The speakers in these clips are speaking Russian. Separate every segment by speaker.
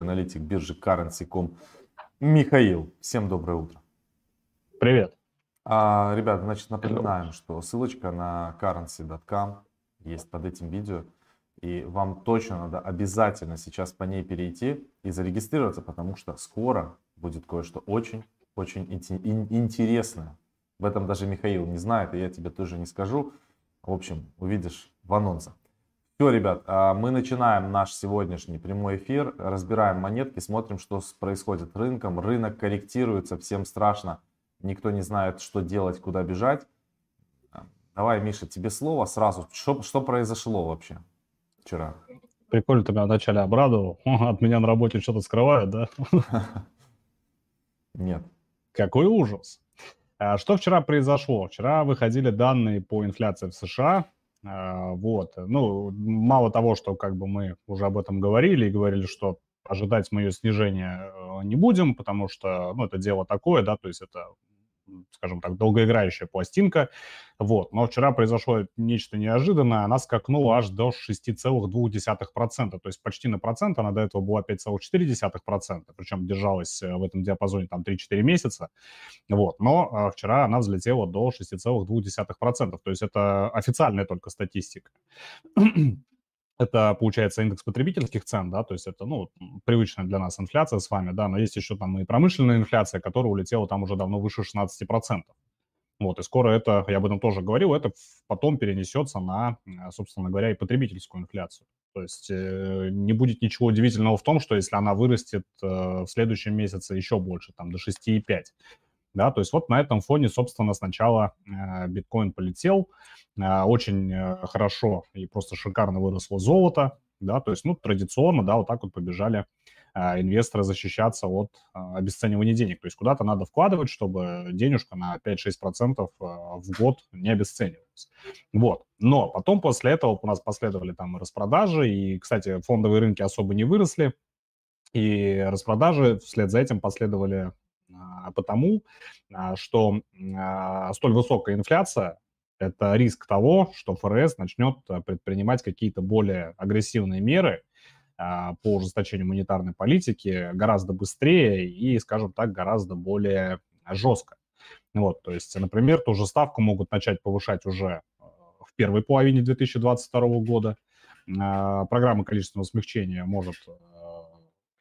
Speaker 1: аналитик биржи Currency.com Михаил. Всем доброе утро.
Speaker 2: Привет.
Speaker 1: А, ребят, значит, напоминаем, что ссылочка на currency.com есть под этим видео. И вам точно надо обязательно сейчас по ней перейти и зарегистрироваться, потому что скоро будет кое-что очень-очень интересное. В этом даже Михаил не знает, и я тебе тоже не скажу. В общем, увидишь в анонсах. Все, ребят, а, мы начинаем наш сегодняшний прямой эфир, разбираем монетки, смотрим, что происходит с рынком. Рынок корректируется, всем страшно, никто не знает, что делать, куда бежать. Давай, Миша, тебе слово сразу. Что, что произошло вообще вчера?
Speaker 2: Прикольно ты меня вначале обрадовал. От меня на работе что-то скрывают, да?
Speaker 1: Нет.
Speaker 2: Какой ужас. А что вчера произошло? Вчера выходили данные по инфляции в США. А, вот. Ну, мало того, что как бы мы уже об этом говорили и говорили, что ожидать мы ее снижения э, не будем, потому что, ну, это дело такое, да, то есть это скажем так, долгоиграющая пластинка. Вот. Но вчера произошло нечто неожиданное. Она скакнула аж до 6,2%. То есть почти на процент. Она до этого была 5,4%. Причем держалась э, в этом диапазоне там 3-4 месяца. Вот. Но а, вчера она взлетела до 6,2%. То есть это официальная только статистика это, получается, индекс потребительских цен, да, то есть это, ну, привычная для нас инфляция с вами, да, но есть еще там и промышленная инфляция, которая улетела там уже давно выше 16%. Вот, и скоро это, я об этом тоже говорил, это потом перенесется на, собственно говоря, и потребительскую инфляцию. То есть э, не будет ничего удивительного в том, что если она вырастет э, в следующем месяце еще больше, там, до 6,5, да, то есть вот на этом фоне, собственно, сначала э, биткоин полетел, э, очень э, хорошо и просто шикарно выросло золото, да, то есть, ну, традиционно, да, вот так вот побежали инвесторы защищаться от обесценивания денег. То есть куда-то надо вкладывать, чтобы денежка на 5-6% э, в год не обесценивалась. Вот. Но потом после этого у нас последовали там распродажи, и, кстати, фондовые рынки особо не выросли, и распродажи вслед за этим последовали а, потому, а, что а, столь высокая инфляция – это риск того, что ФРС начнет предпринимать какие-то более агрессивные меры по ужесточению монетарной политики гораздо быстрее и, скажем так, гораздо более жестко. Вот, то есть, например, ту же ставку могут начать повышать уже в первой половине 2022 года. Программа количественного смягчения может,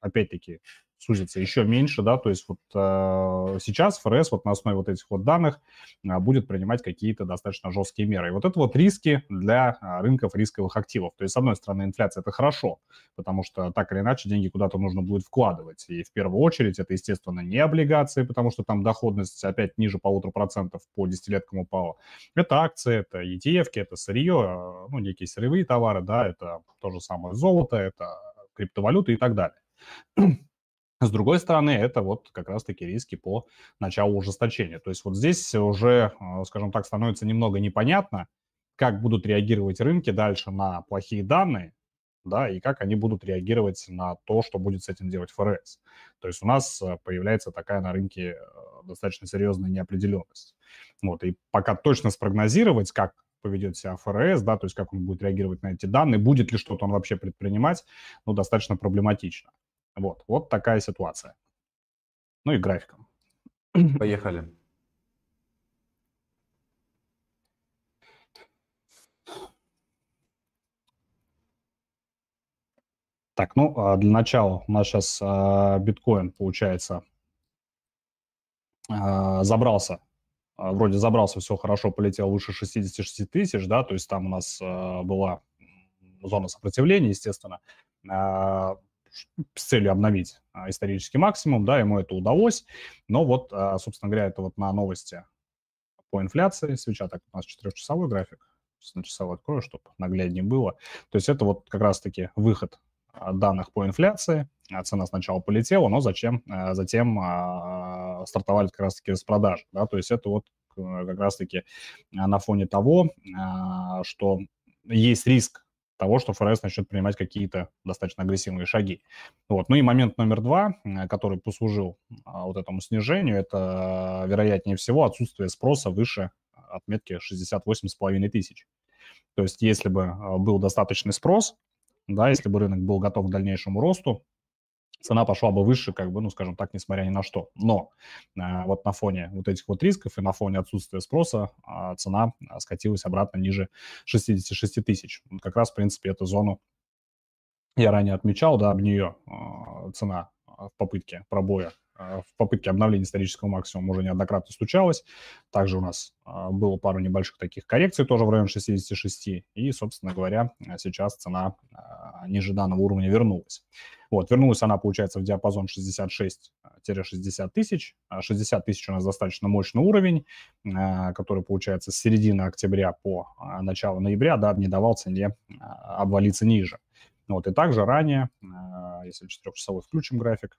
Speaker 2: опять-таки, сузится еще меньше, да, то есть вот э, сейчас ФРС вот на основе вот этих вот данных э, будет принимать какие-то достаточно жесткие меры. И вот это вот риски для э, рынков рисковых активов. То есть, с одной стороны, инфляция – это хорошо, потому что так или иначе деньги куда-то нужно будет вкладывать. И в первую очередь это, естественно, не облигации, потому что там доходность опять ниже полутора процентов по десятилеткам упала. Это акции, это ETF, это сырье, э, ну, некие сырьевые товары, да, это то же самое золото, это криптовалюты и так далее. С другой стороны, это вот как раз-таки риски по началу ужесточения. То есть вот здесь уже, э, скажем так, становится немного непонятно, как будут реагировать рынки дальше на плохие данные, да, и как они будут реагировать на то, что будет с этим делать ФРС. То есть у нас э, появляется такая на рынке э, достаточно серьезная неопределенность. Вот, и пока точно спрогнозировать, как поведет себя ФРС, да, то есть как он будет реагировать на эти данные, будет ли что-то он вообще предпринимать, ну, достаточно проблематично. Вот, вот такая ситуация. Ну и графиком.
Speaker 1: Поехали.
Speaker 2: Так, ну, а для начала у нас сейчас а, биткоин, получается, а, забрался, вроде забрался, все хорошо, полетел выше 66 тысяч, да, то есть там у нас была зона сопротивления, естественно с целью обновить а, исторический максимум, да, ему это удалось, но вот, а, собственно говоря, это вот на новости по инфляции, свеча, так у нас четырехчасовой график, сейчас на часовой открою, чтобы нагляднее было, то есть это вот как раз-таки выход а, данных по инфляции, цена сначала полетела, но зачем, затем стартовали как раз-таки распродажи, да, то есть это вот как раз-таки на фоне того, что есть риск того, что ФРС начнет принимать какие-то достаточно агрессивные шаги. Вот. Ну и момент номер два, который послужил а, вот этому снижению, это, вероятнее всего, отсутствие спроса выше отметки 68,5 тысяч. То есть если бы а, был достаточный спрос, да, если бы рынок был готов к дальнейшему росту, цена пошла бы выше, как бы, ну, скажем так, несмотря ни на что. Но э, вот на фоне вот этих вот рисков и на фоне отсутствия спроса э, цена скатилась обратно ниже 66 тысяч. Как раз, в принципе, эту зону я ранее отмечал, да, об нее э, цена в попытке пробоя в попытке обновления исторического максимума уже неоднократно случалось. Также у нас было пару небольших таких коррекций тоже в районе 66. И, собственно говоря, сейчас цена ниже данного уровня вернулась. Вот, вернулась она, получается, в диапазон 66-60 тысяч. 60 тысяч у нас достаточно мощный уровень, который, получается, с середины октября по начало ноября, да, не давал цене обвалиться ниже. Вот, и также ранее, если 4-часовой включим график,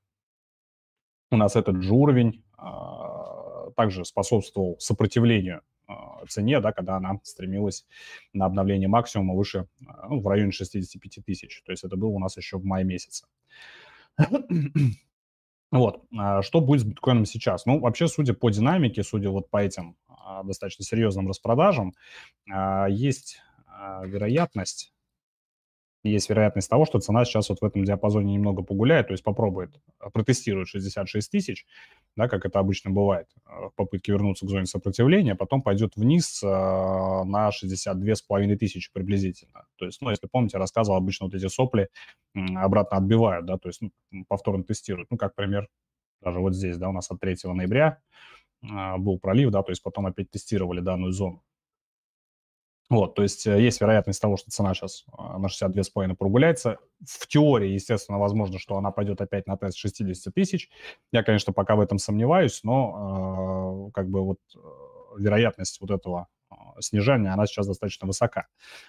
Speaker 2: у нас этот же уровень а, также способствовал сопротивлению а, цене, да, когда она стремилась на обновление максимума выше, а, ну, в районе 65 тысяч. То есть это было у нас еще в мае месяце. Вот. Что будет с биткоином сейчас? Ну, вообще, судя по динамике, судя вот по этим достаточно серьезным распродажам, есть вероятность есть вероятность того, что цена сейчас вот в этом диапазоне немного погуляет, то есть попробует, э, протестирует 66 тысяч, да, как это обычно бывает, э, в попытке вернуться к зоне сопротивления, потом пойдет вниз на 62 с половиной тысячи приблизительно. То есть, ну, если помните, рассказывал, обычно вот эти сопли обратно отбивают, да, то есть ну, повторно тестируют. Ну, как пример, даже вот здесь, да, у нас от 3 ноября был пролив, да, то есть потом опять тестировали данную зону. Вот, то есть э, есть вероятность того, что цена сейчас а, на 62,5 прогуляется. В теории, естественно, возможно, что она пойдет опять на тест 60 тысяч. Я, конечно, пока в этом сомневаюсь, но э, как бы вот э, вероятность вот этого снижения, она сейчас достаточно высока.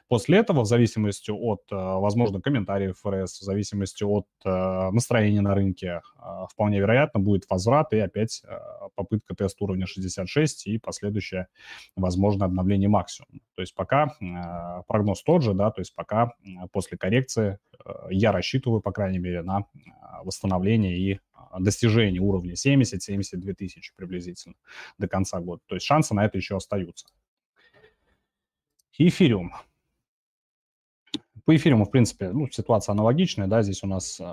Speaker 2: После этого, в зависимости от, э, возможно, комментариев ФРС, в зависимости от э, настроения на рынке, э, вполне вероятно, будет возврат и опять попытка теста уровня 66 и последующее, возможно, обновление максимума. То есть пока прогноз тот же, да, то есть пока после коррекции я рассчитываю, по крайней мере, на восстановление и достижение уровня 70-72 тысячи приблизительно до конца года. То есть шансы на это еще остаются. Эфириум. По эфириуму, в принципе, ну, ситуация аналогичная, да, здесь у нас э,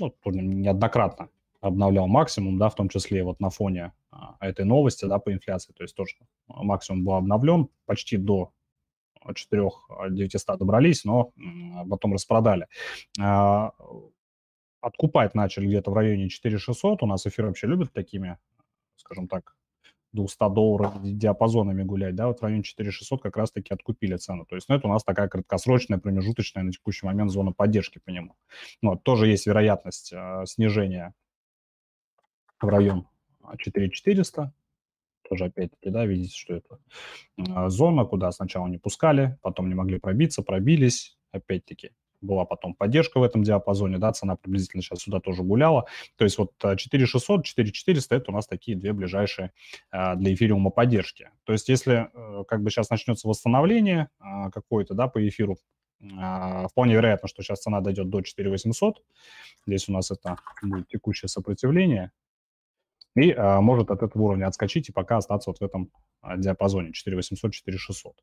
Speaker 2: ну, неоднократно обновлял максимум, да, в том числе вот на фоне э, этой новости, да, по инфляции, то есть тоже максимум был обновлен почти до 4-900 добрались, но потом распродали. Э, откупать начали где-то в районе 4600, у нас эфир вообще любят такими, скажем так, 200 долларов диапазонами гулять, да, вот в районе 4600 как раз-таки откупили цену. То есть, ну, это у нас такая краткосрочная, промежуточная на текущий момент зона поддержки по нему. Ну, вот, тоже есть вероятность э, снижения в район 4400. Тоже опять-таки, да, видите, что это э, зона, куда сначала не пускали, потом не могли пробиться, пробились, опять-таки была потом поддержка в этом диапазоне, да, цена приблизительно сейчас сюда тоже гуляла. То есть вот 4600, 4400 – это у нас такие две ближайшие а, для эфириума поддержки. То есть если э, как бы сейчас начнется восстановление какое-то, да, по эфиру, вполне вероятно, что сейчас цена дойдет до 4800. Здесь у нас это будет текущее сопротивление и а, может от этого уровня отскочить и пока остаться вот в этом а, диапазоне 4800-4600. То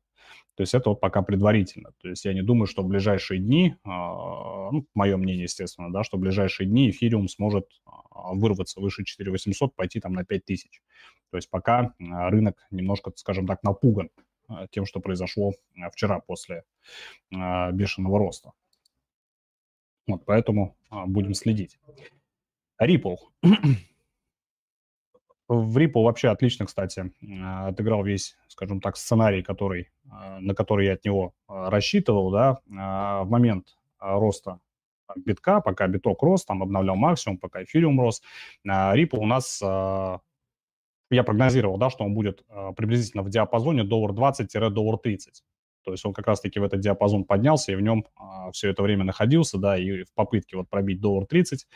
Speaker 2: есть это вот пока предварительно. То есть я не думаю, что в ближайшие дни, а, ну, мое мнение, естественно, да, что в ближайшие дни эфириум сможет а, вырваться выше 4800, пойти там на 5000. То есть пока а, рынок немножко, скажем так, напуган тем, что произошло вчера после а, бешеного роста. Вот поэтому а, будем следить. Ripple. В Ripple вообще отлично, кстати, а, отыграл весь, скажем так, сценарий, который, а, на который я от него а, рассчитывал, да, в момент роста битка, пока биток рос, там обновлял максимум, пока эфириум рос, Ripple у нас, я прогнозировал, да, что он будет приблизительно в диапазоне доллар 20-доллар 30. То есть он как раз-таки в этот диапазон поднялся и в нем а, все это время находился, да, и в попытке вот пробить доллар 30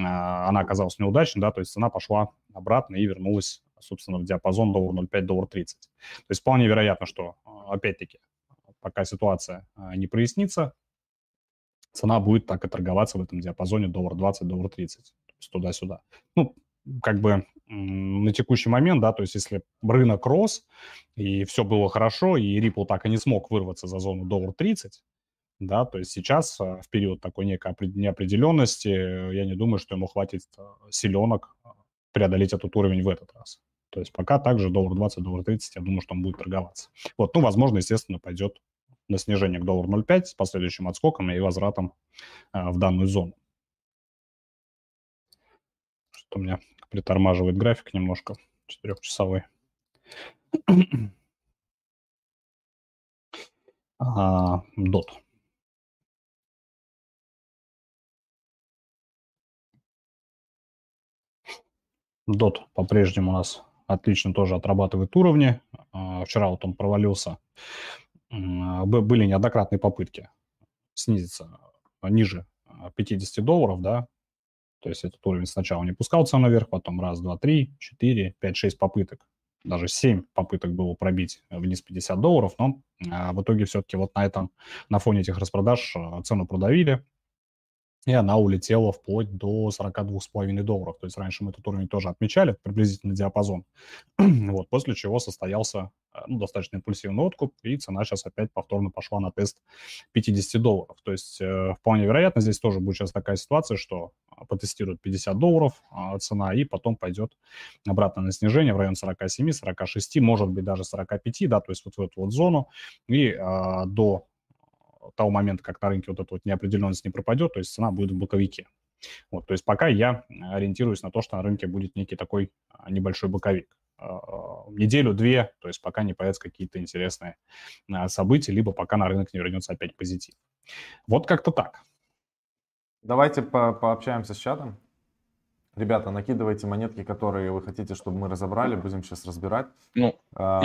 Speaker 2: а, она оказалась неудачной, да, то есть цена пошла обратно и вернулась, собственно, в диапазон доллар 0,5, доллар 30. То есть вполне вероятно, что, а, опять-таки, пока ситуация а, не прояснится, цена будет так и торговаться в этом диапазоне доллар 20, доллар 30, то есть туда-сюда. Ну, как бы на текущий момент, да, то есть если рынок рос, и все было хорошо, и Ripple так и не смог вырваться за зону доллар 30, да, то есть сейчас в период такой некой неопределенности я не думаю, что ему хватит силенок преодолеть этот уровень в этот раз. То есть пока также доллар 20, доллар 30, я думаю, что он будет торговаться. Вот, ну, возможно, естественно, пойдет на снижение к доллару 0,5 с последующим отскоком и возвратом а, в данную зону. Что у меня притормаживает график немножко, четырехчасовой. а, дот. Дот по-прежнему у нас отлично тоже отрабатывает уровни. А, вчера вот он провалился. А, были неоднократные попытки снизиться ниже 50 долларов, да, то есть этот уровень сначала не пускался наверх, потом раз, два, три, четыре, пять, шесть попыток. Даже семь попыток было пробить вниз 50 долларов, но а, в итоге все-таки вот на этом, на фоне этих распродаж цену продавили, и она улетела вплоть до 42,5 долларов. То есть раньше мы этот уровень тоже отмечали, приблизительно диапазон. вот, после чего состоялся э, ну, достаточно импульсивный откуп, и цена сейчас опять повторно пошла на тест 50 долларов. То есть э, вполне вероятно, здесь тоже будет сейчас такая ситуация, что э, потестируют 50 долларов э, цена, и потом пойдет обратно на снижение в район 47, 46, может быть даже 45, да, то есть вот в эту вот зону, и э, до того момента, как на рынке вот эта вот неопределенность не пропадет, то есть цена будет в боковике. Вот, то есть пока я ориентируюсь на то, что на рынке будет некий такой а, небольшой боковик. А, неделю-две, то есть пока не появятся какие-то интересные а, события, либо пока на рынок не вернется опять позитив. Вот как-то так.
Speaker 1: Давайте по пообщаемся с чатом. Ребята, накидывайте монетки, которые вы хотите, чтобы мы разобрали. Будем сейчас разбирать.
Speaker 3: Ну, а,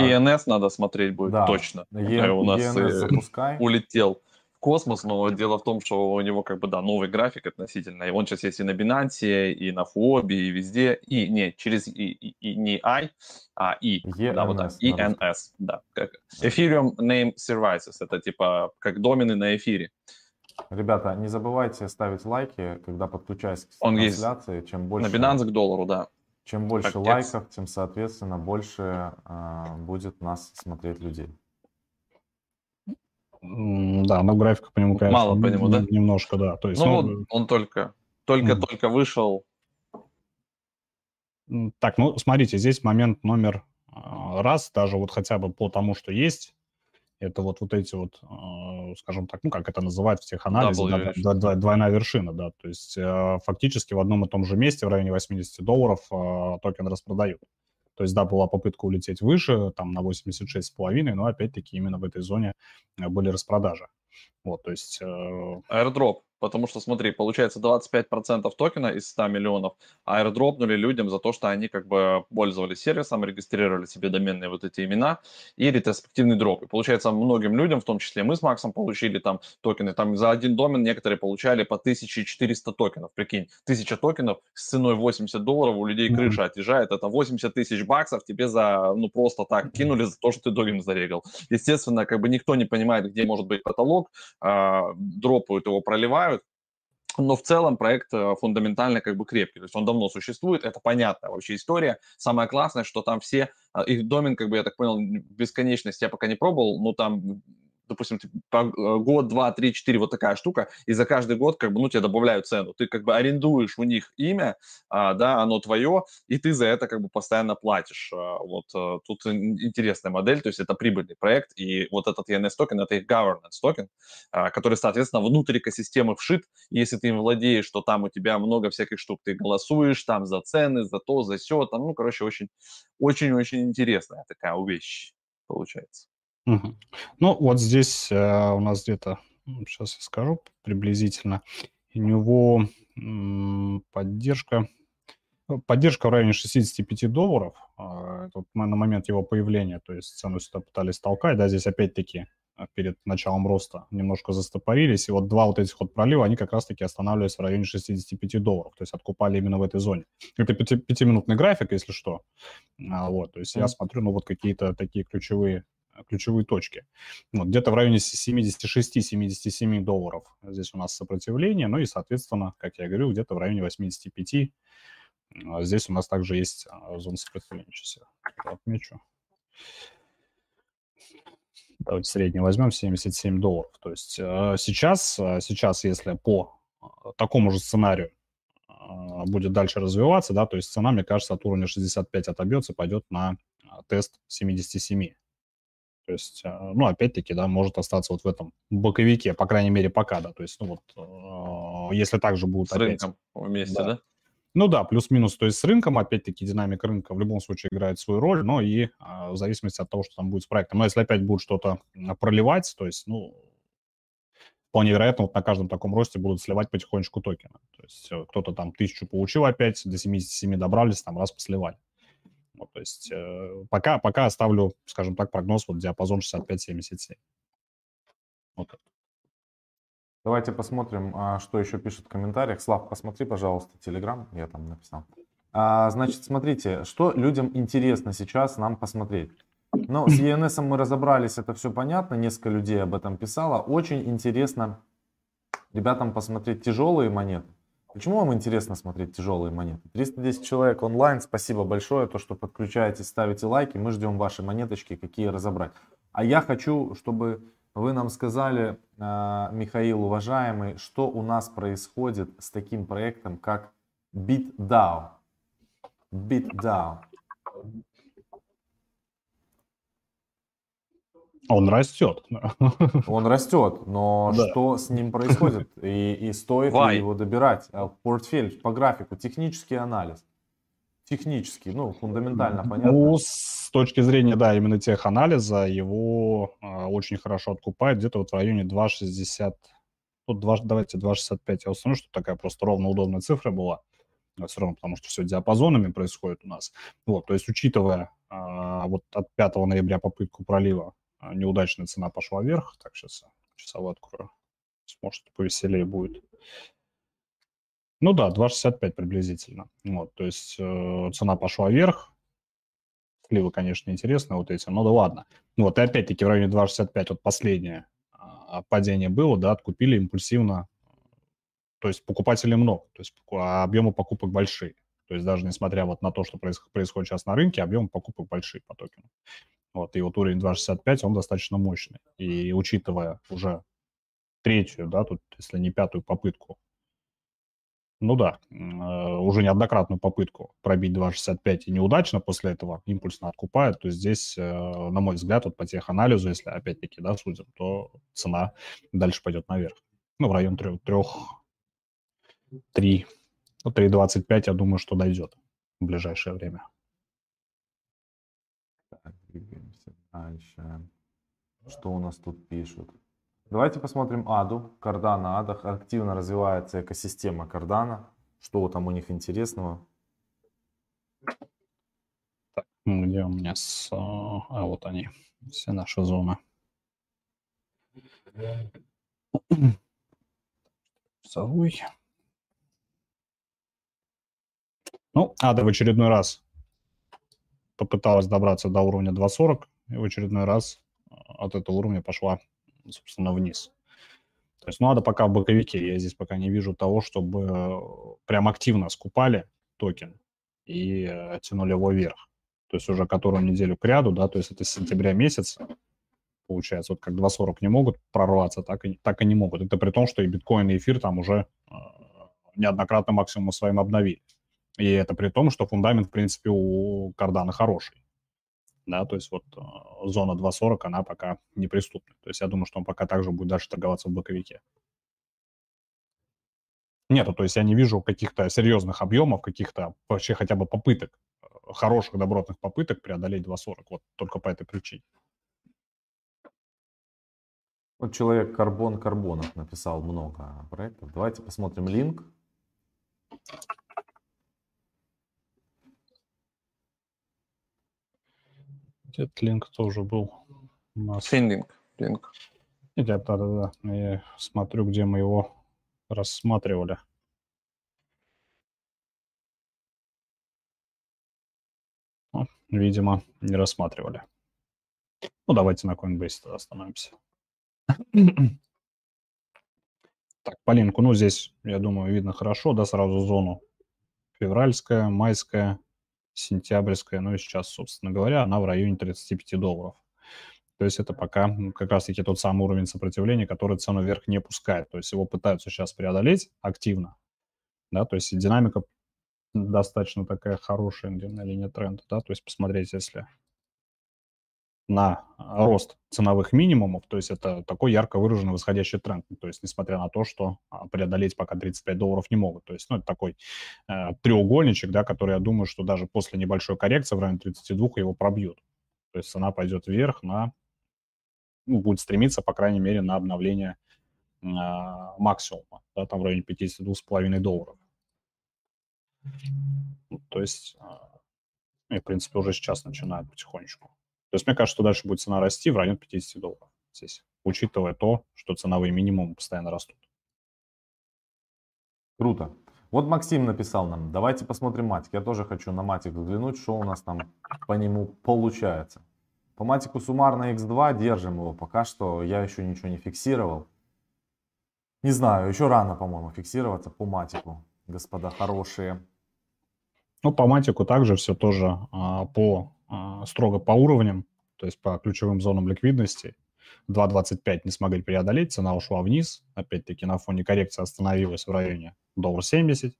Speaker 3: надо смотреть будет да. точно.
Speaker 1: Е, у нас ENS запускай.
Speaker 3: улетел космос, но дело в том, что у него как бы, да, новый график относительно, и он сейчас есть и на Binance, и на Фуобе, и везде, и, не, через, и, и, и не I, а И, ENS, да, вот так, ENS, да, как Ethereum Name Services, это типа как домены на эфире.
Speaker 1: Ребята, не забывайте ставить лайки, когда подключаюсь к Он трансляции. Есть. Чем больше,
Speaker 3: на Binance к доллару, да.
Speaker 1: Чем больше как лайков, тем, соответственно, больше э, будет нас смотреть людей.
Speaker 2: Да, но графика по нему, конечно,
Speaker 3: Мало по нему, да?
Speaker 2: Немножко, да. То есть,
Speaker 3: ну, ну вот он только, только, mm. вышел.
Speaker 2: Так, ну, смотрите, здесь момент номер а, раз, даже вот хотя бы по тому, что есть, это вот, вот эти вот, а, скажем так, ну, как это называют в теханализе, да, да, двойная вершина, да, то есть а, фактически в одном и том же месте в районе 80 долларов токен распродают. То есть, да, была попытка улететь выше, там на 86,5, но опять-таки именно в этой зоне э, были распродажи. Вот, то есть...
Speaker 3: Э... Airdrop Потому что, смотри, получается 25% токена из 100 миллионов airdrop нули людям за то, что они как бы пользовались сервисом, регистрировали себе доменные вот эти имена и ретроспективный drop. И получается, многим людям, в том числе мы с Максом, получили там токены. Там за один домен некоторые получали по 1400 токенов. Прикинь, 1000 токенов с ценой 80 долларов у людей крыша отъезжает. Это 80 тысяч баксов тебе за, ну, просто так кинули за то, что ты домен зарегал. Естественно, как бы никто не понимает, где может быть потолок, дропают его, проливают, но в целом проект э, фундаментально как бы крепкий, то есть он давно существует, это понятная вообще история. Самое классное, что там все, э, их домен, как бы я так понял, бесконечность я пока не пробовал, но там допустим, типа, э, год, два, три, четыре, вот такая штука, и за каждый год, как бы, ну, тебе добавляют цену. Ты, как бы, арендуешь у них имя, а, да, оно твое, и ты за это, как бы, постоянно платишь. А, вот а, тут интересная модель, то есть это прибыльный проект, и вот этот ENS токен, это их governance токен, а, который, соответственно, внутрь экосистемы вшит, и если ты им владеешь, то там у тебя много всяких штук, ты голосуешь там за цены, за то, за все, там, ну, короче, очень, очень-очень интересная такая вещь получается.
Speaker 2: Ну, вот здесь э, у нас где-то, сейчас я скажу приблизительно, у него м, поддержка, ну, поддержка в районе 65 долларов э, вот на момент его появления, то есть цену сюда пытались толкать, да, здесь опять-таки э, перед началом роста немножко застопорились, и вот два вот этих вот пролива, они как раз-таки останавливались в районе 65 долларов, то есть откупали именно в этой зоне. Это пяти, пятиминутный график, если что, а, вот, то есть я смотрю, ну, вот какие-то такие ключевые ключевые точки. Вот, где-то в районе 76-77 долларов здесь у нас сопротивление, ну и, соответственно, как я говорю, где-то в районе 85 а здесь у нас также есть а, зона сопротивления. Сейчас я отмечу. Давайте средний возьмем 77 долларов. То есть э, сейчас, сейчас, если по такому же сценарию будет дальше развиваться, да, то есть цена, мне кажется, от уровня 65 отобьется, пойдет на тест 77. То есть, ну, опять-таки, да, может остаться вот в этом боковике, по крайней мере, пока, да, то есть, ну, вот, если также будут
Speaker 3: С опять... рынком вместе, да? да?
Speaker 2: Ну да, плюс-минус, то есть с рынком, опять-таки, динамика рынка в любом случае играет свою роль, но и а, в зависимости от того, что там будет с проектом. Но если опять будет что-то проливать, то есть, ну, вполне вероятно, вот на каждом таком росте будут сливать потихонечку токены. То есть э, кто-то там тысячу получил опять, до 77 добрались, там раз посливали. Вот, то есть э, пока, пока оставлю, скажем так, прогноз вот диапазон 65-77.
Speaker 1: Вот. Давайте посмотрим, а, что еще пишут в комментариях. Слав, посмотри, пожалуйста, Телеграм, я там написал. А, значит, смотрите, что людям интересно сейчас нам посмотреть. Ну, с ENS мы разобрались, это все понятно, несколько людей об этом писало. Очень интересно ребятам посмотреть тяжелые монеты. Почему вам интересно смотреть тяжелые монеты? 310 человек онлайн, спасибо большое, то, что подключаетесь, ставите лайки, мы ждем ваши монеточки, какие разобрать. А я хочу, чтобы вы нам сказали, а, Михаил, уважаемый, что у нас происходит с таким проектом, как BitDAO. BitDAO.
Speaker 2: Он растет.
Speaker 1: Он растет, но да. что с ним происходит? И, и стоит Why? ли его добирать? А, портфель по графику, технический анализ. Технический, ну, фундаментально понятно. Ну,
Speaker 2: точки зрения, да, именно теханализа, его э, очень хорошо откупают где-то вот в районе 2,60, тут 2, давайте 2,65 я установлю, что такая просто ровно удобная цифра была, все равно, потому что все диапазонами происходит у нас. Вот, то есть, учитывая э, вот от 5 ноября попытку пролива, неудачная цена пошла вверх, так, сейчас часовую открою, может, повеселее будет. Ну да, 2,65 приблизительно. Вот, то есть э, цена пошла вверх, Сливы, конечно, интересны вот эти, но да ладно. Вот, и опять-таки в районе 2,65 вот последнее а, падение было, да, откупили импульсивно, то есть покупателей много, то есть а объемы покупок большие. То есть даже несмотря вот на то, что происходит сейчас на рынке, объемы покупок большие по токену. Вот, и вот уровень 2,65, он достаточно мощный. И учитывая уже третью, да, тут, если не пятую попытку ну да, э, уже неоднократную попытку пробить 2.65 и неудачно после этого импульсно откупают, то здесь, э, на мой взгляд, вот по теханализу, если опять-таки, да, судим, то цена дальше пойдет наверх. Ну, в район 3, 3, 3 ну, 3.25, я думаю, что дойдет в ближайшее время.
Speaker 1: Так, двигаемся дальше. Что у нас тут пишут? Давайте посмотрим Аду, Кардана Ада. Активно развивается экосистема Кардана. Что там у них интересного?
Speaker 2: Так, ну, где у меня с... А, вот они, все наши зоны. Часовой. Ну, Ада в очередной раз попыталась добраться до уровня 2.40, и в очередной раз от этого уровня пошла собственно, вниз. То есть, ну, надо пока в боковике. Я здесь пока не вижу того, чтобы э, прям активно скупали токен и э, тянули его вверх. То есть уже которую неделю к ряду, да, то есть это с сентября месяца, получается, вот как 2.40 не могут прорваться, так и, так и не могут. Это при том, что и биткоин, и эфир там уже э, неоднократно максимум своим обновили. И это при том, что фундамент, в принципе, у Кардана хороший да, то есть вот э, зона 2.40, она пока неприступна. То есть я думаю, что он пока также будет дальше торговаться в боковике. Нету, то есть я не вижу каких-то серьезных объемов, каких-то вообще хотя бы попыток, э, хороших добротных попыток преодолеть 2.40, вот только по этой причине.
Speaker 1: Вот человек Карбон Карбонов написал много проектов. Давайте посмотрим линк.
Speaker 2: Этот линк тоже был у нас.
Speaker 3: Финлинг. Линк.
Speaker 2: Да, да, да, да. Я смотрю, где мы его рассматривали. Ну, видимо, не рассматривали. Ну, давайте на Coinbase тогда остановимся. Так, по линку, ну, здесь, я думаю, видно хорошо, да, сразу зону. Февральская, майская, сентябрьская, ну и сейчас, собственно говоря, она в районе 35 долларов. То есть это пока как раз-таки тот самый уровень сопротивления, который цену вверх не пускает. То есть его пытаются сейчас преодолеть активно. Да, то есть динамика достаточно такая хорошая на линии тренда. Да, то есть посмотреть, если на рост ценовых минимумов, то есть это такой ярко выраженный восходящий тренд, то есть несмотря на то, что а, преодолеть пока 35 долларов не могут, то есть ну, это такой э, треугольничек, да, который я думаю, что даже после небольшой коррекции в районе 32 его пробьют, то есть цена пойдет вверх на, ну, будет стремиться, по крайней мере, на обновление э, максимума, да, там в районе 52,5 долларов. То есть, э, в принципе, уже сейчас начинают потихонечку. То есть мне кажется, что дальше будет цена расти в районе 50 долларов здесь, учитывая то, что ценовые минимумы постоянно растут.
Speaker 1: Круто. Вот Максим написал нам, давайте посмотрим матик. Я тоже хочу на матик взглянуть, что у нас там по нему получается. По матику суммарно x2 держим его. Пока что я еще ничего не фиксировал. Не знаю, еще рано, по-моему, фиксироваться по матику, господа хорошие.
Speaker 2: Ну, по матику также все тоже а, по строго по уровням, то есть по ключевым зонам ликвидности. 2.25 не смогли преодолеть, цена ушла вниз. Опять-таки на фоне коррекции остановилась в районе доллар 70.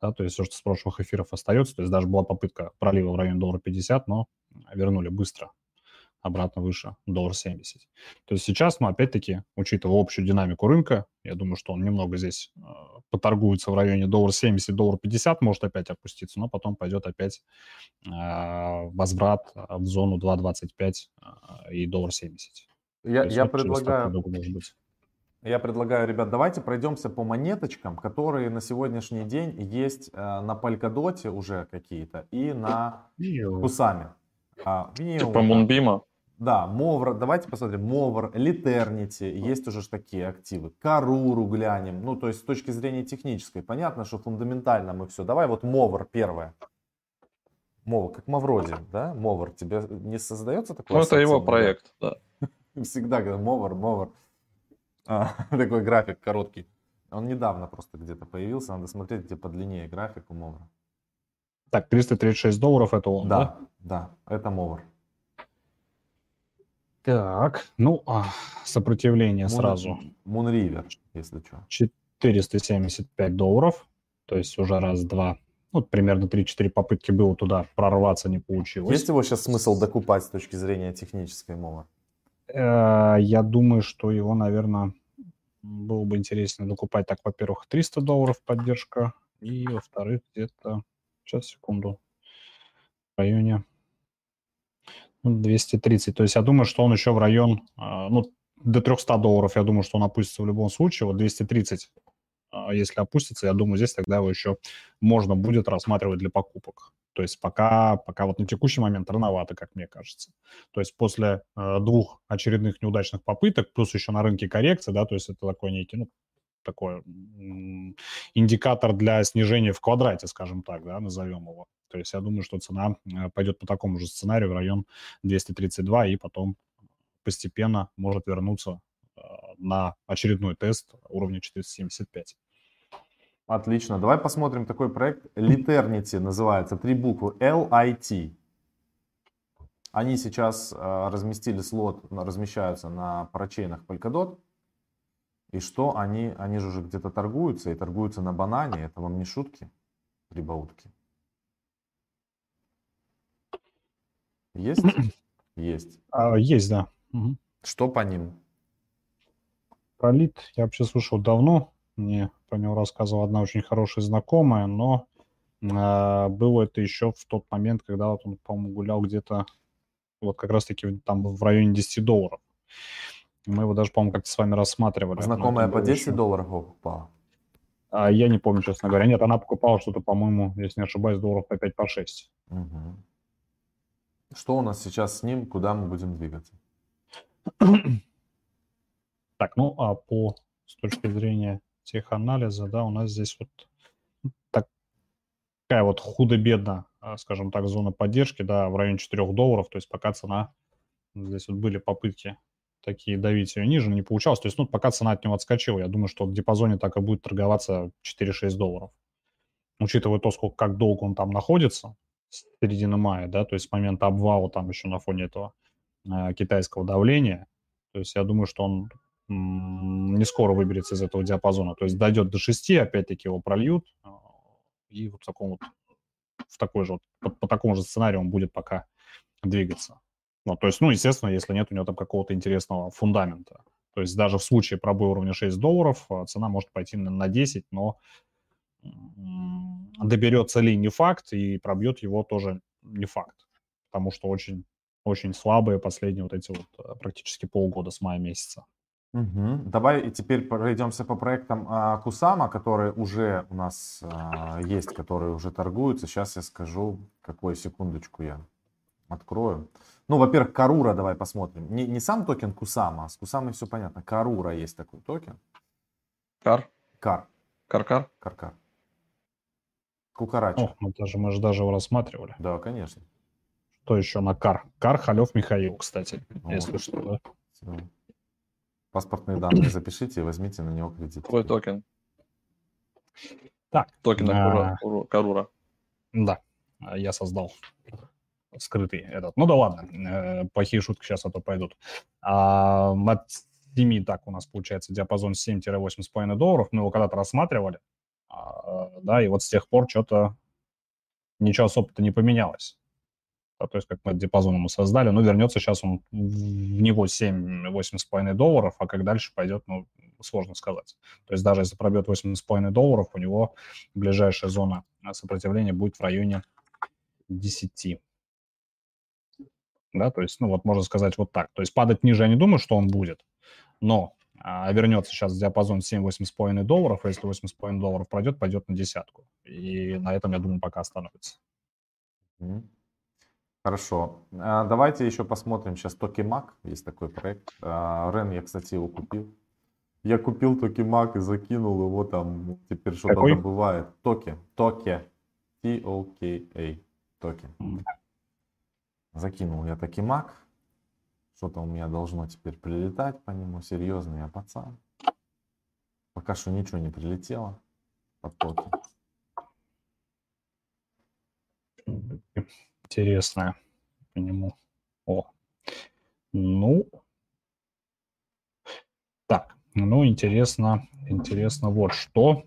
Speaker 2: Да, то есть все, что с прошлых эфиров остается. То есть даже была попытка пролива в районе доллара 50, но вернули быстро обратно выше доллар 70. То есть сейчас, ну, опять-таки, учитывая общую динамику рынка, я думаю, что он немного здесь э, поторгуется в районе доллар 70, доллар 50, может опять опуститься, но потом пойдет опять э, возврат в зону 2.25 э, и доллар 70.
Speaker 1: Я, я предлагаю... Может быть. Я предлагаю, ребят, давайте пройдемся по монеточкам, которые на сегодняшний день есть э, на Polkadot уже какие-то и на Кусами.
Speaker 3: А, типа Мунбима?
Speaker 1: Да, Мовр, давайте посмотрим. Мовр, Литернити, есть уже ж такие активы. Каруру глянем. Ну, то есть с точки зрения технической. Понятно, что фундаментально мы все. Давай вот Мовр первое. Мовр, как Мавроди, да? Мовр, тебе не создается такой
Speaker 3: Ну, это его проект, да.
Speaker 1: Всегда говорю, Мовр, Мовр. А, такой график короткий. Он недавно просто где-то появился. Надо смотреть, где подлиннее график у Мовра.
Speaker 2: Так, 336 долларов это он,
Speaker 1: да? Да, да, это Мовр.
Speaker 2: Так, ну, а, сопротивление Moon, сразу.
Speaker 1: Moonriver, если что.
Speaker 2: 475 долларов, то есть уже раз-два, ну, примерно 3-4 попытки было туда прорваться, не получилось.
Speaker 1: Есть его сейчас смысл докупать с точки зрения технической мова?
Speaker 2: Э, я думаю, что его, наверное, было бы интересно докупать так, во-первых, 300 долларов поддержка, и во-вторых, где-то, сейчас, секунду, в районе 230. То есть я думаю, что он еще в район, а, ну, до 300 долларов, я думаю, что он опустится в любом случае. Вот 230, а, если опустится, я думаю, здесь тогда его еще можно будет рассматривать для покупок. То есть пока, пока вот на текущий момент рановато, как мне кажется. То есть после э, двух очередных неудачных попыток, плюс еще на рынке коррекция, да, то есть это такой некий, ну, такой индикатор для снижения в квадрате, скажем так, да, назовем его. То есть я думаю, что цена э, пойдет по такому же сценарию в район 232 и потом постепенно может вернуться э, на очередной тест уровня 475.
Speaker 1: Отлично. Давай посмотрим такой проект. Liternity называется. Три буквы. LIT. Они сейчас э, разместили слот, размещаются на парачейнах Polkadot. И что они, они же уже где-то торгуются и торгуются на банане. Это вам не шутки, прибаутки. Есть? Есть.
Speaker 2: А, есть, да. Угу.
Speaker 1: Что по ним?
Speaker 2: Пролит я вообще слушал давно. Мне про него рассказывала одна очень хорошая знакомая, но э, было это еще в тот момент, когда вот он, по-моему, гулял где-то вот как раз-таки там в районе 10 долларов. Мы его даже, по-моему, как-то с вами рассматривали.
Speaker 1: Знакомая по 10 еще. долларов его покупала?
Speaker 2: А, я не помню, честно говоря. Нет, она покупала что-то, по-моему, если не ошибаюсь, долларов по 5 по 6. Угу.
Speaker 1: Что у нас сейчас с ним, куда мы будем двигаться?
Speaker 2: Так, ну а по с точки зрения теханализа, да, у нас здесь вот такая вот худо-бедно, а, скажем так, зона поддержки, да, в районе 4 долларов, то есть пока цена, здесь вот были попытки такие давить ее ниже, не получалось, то есть, ну, пока цена от него отскочила, я думаю, что в диапазоне так и будет торговаться 4-6 долларов. Учитывая то, сколько, как долго он там находится, с середины мая, да, то есть с момента обвала там еще на фоне этого э, китайского давления. То есть я думаю, что он не скоро выберется из этого диапазона. То есть дойдет до 6, опять-таки его прольют, э, и вот в таком вот, в такой же, вот, по, по такому же сценарию он будет пока двигаться. Ну, то есть, ну, естественно, если нет у него там какого-то интересного фундамента. То есть даже в случае пробоя уровня 6 долларов э, цена может пойти на 10, но доберется ли не факт, и пробьет его тоже не факт. Потому что очень, очень слабые последние вот эти вот практически полгода с мая месяца.
Speaker 1: Угу. Давай и теперь пройдемся по проектам а, Кусама, которые уже у нас а, есть, которые уже торгуются. Сейчас я скажу, какую секундочку я открою. Ну, во-первых, Карура давай посмотрим. Не, не сам токен Кусама, а с Кусамой все понятно. Карура есть такой токен.
Speaker 3: Кар?
Speaker 1: Кар.
Speaker 3: Кар-кар?
Speaker 1: Кар-кар. Кукарача.
Speaker 2: О, мы, даже, мы же даже его рассматривали.
Speaker 1: Да, конечно.
Speaker 2: Что еще на Кар? Кархалев Михаил, кстати, вот. если что, да. Все.
Speaker 1: Паспортные данные запишите и возьмите на него кредит.
Speaker 3: Твой токен.
Speaker 2: Так.
Speaker 3: Токен а... Карура.
Speaker 2: Да, я создал скрытый этот. Ну да ладно, э, плохие шутки сейчас а то пойдут. А, от 7, так у нас получается диапазон 7-8,5 долларов. Мы его когда-то рассматривали, а, да, и вот с тех пор что-то ничего особо-то не поменялось. Да, то есть как мы диапазон ему создали, но вернется сейчас он в него 7-8,5 долларов, а как дальше пойдет, ну, сложно сказать. То есть даже если пробьет 8,5 долларов, у него ближайшая зона сопротивления будет в районе 10. Да, то есть, ну вот можно сказать вот так. То есть падать ниже я не думаю, что он будет, но а, вернется сейчас в диапазон 7-8,5 долларов, а если 8,5 долларов пройдет, пойдет на десятку. И на этом, я думаю, пока остановится.
Speaker 1: Хорошо. А, давайте еще посмотрим сейчас Токимак. Есть такой проект. А, Рен, я, кстати, его купил. Я купил Токимак и закинул его там. Теперь что-то добывает. Токи. Токи. T-O-K-A. Токи. Закинул я Токимак. Что-то у меня должно теперь прилетать по нему. Серьезный я пацан. Пока что ничего не прилетело. Потоки.
Speaker 2: Интересное по нему. О. Ну. Так. Ну, интересно. Интересно вот что.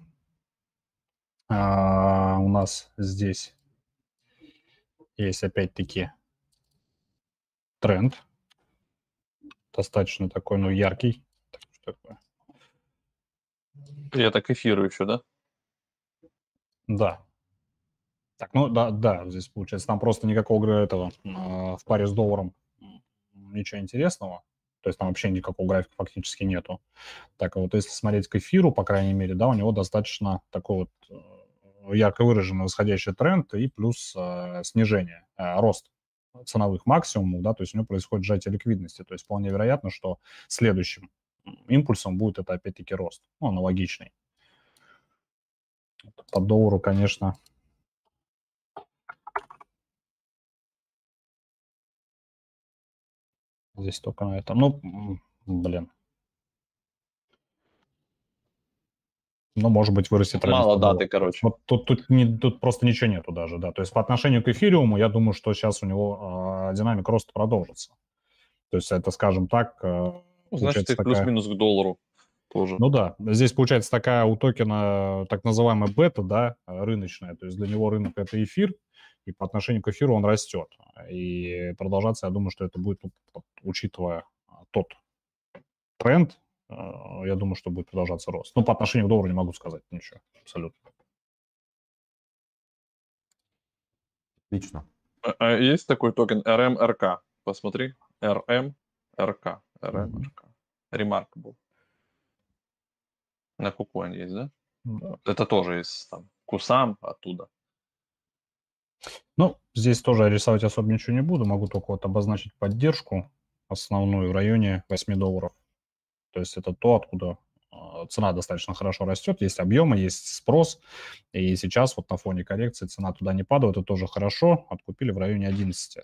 Speaker 2: А, у нас здесь есть опять-таки тренд достаточно такой, ну, яркий. Что такое?
Speaker 3: И это к эфиру еще, да?
Speaker 2: Да. Так, ну да, да, здесь получается, там просто никакого этого э, в паре с долларом ничего интересного. То есть там вообще никакого графика фактически нету. Так вот, если смотреть к эфиру, по крайней мере, да, у него достаточно такой вот э, ярко выраженный восходящий тренд и плюс э, снижение, э, рост ценовых максимумов, да, то есть у него происходит сжатие ликвидности. То есть вполне вероятно, что следующим импульсом будет это опять-таки рост, ну, аналогичный. По доллару, конечно, здесь только на этом. Ну, блин. Ну, может быть, вырастет.
Speaker 3: Мало даты, короче.
Speaker 2: Вот тут, тут, не, тут просто ничего нету даже, да. То есть по отношению к эфириуму, я думаю, что сейчас у него э, динамика роста продолжится. То есть это, скажем так... Э,
Speaker 3: ну, Значит, такая... плюс-минус к доллару тоже.
Speaker 2: Ну да, здесь получается такая у токена так называемая бета, да, рыночная. То есть для него рынок это эфир, и по отношению к эфиру он растет. И продолжаться, я думаю, что это будет, учитывая тот тренд, я думаю, что будет продолжаться рост. Ну, по отношению к доллару не могу сказать ничего, абсолютно.
Speaker 1: Отлично.
Speaker 3: А, а есть такой токен RMRK? Посмотри. RMRK. RMRK. Remarkable. На Кукуане есть, да? да? Это тоже из там, Кусам оттуда.
Speaker 2: Ну, здесь тоже рисовать особо ничего не буду. Могу только вот обозначить поддержку основную в районе 8 долларов. То есть это то, откуда а, цена достаточно хорошо растет, есть объемы, есть спрос, и сейчас вот на фоне коррекции цена туда не падает, это тоже хорошо, откупили в районе 11.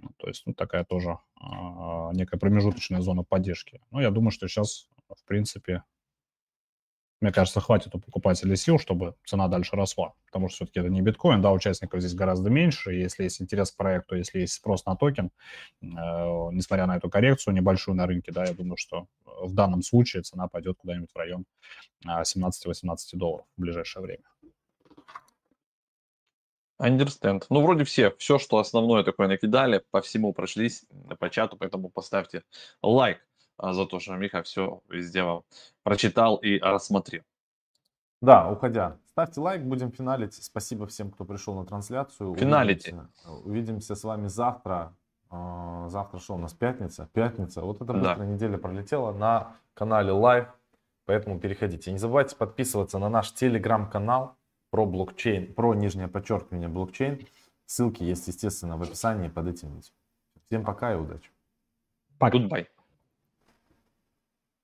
Speaker 2: Ну, то есть, ну, такая тоже а, некая промежуточная зона поддержки. Но я думаю, что сейчас, в принципе, мне кажется, хватит у покупателей сил, чтобы цена дальше росла. Потому что все-таки это не биткоин, да, участников здесь гораздо меньше. Если есть интерес к проекту, если есть спрос на токен, э, несмотря на эту коррекцию небольшую на рынке, да, я думаю, что в данном случае цена пойдет куда-нибудь в район 17-18 а, долларов в ближайшее время.
Speaker 3: Understand. Ну, вроде все, все, что основное такое накидали, по всему прошлись по чату, поэтому поставьте лайк за то, что Миха все везде вам прочитал и рассмотрел.
Speaker 1: Да, уходя. Ставьте лайк, будем финалить. Спасибо всем, кто пришел на трансляцию.
Speaker 3: Финалите.
Speaker 1: Увидимся, увидимся с вами завтра. А, завтра что у нас? Пятница? Пятница. Вот эта быстрая да. неделя пролетела на канале Live. Поэтому переходите. Не забывайте подписываться на наш телеграм-канал про блокчейн, про нижнее подчеркивание блокчейн. Ссылки есть, естественно, в описании под этим видео. Всем пока и удачи.
Speaker 3: Пока. Goodbye.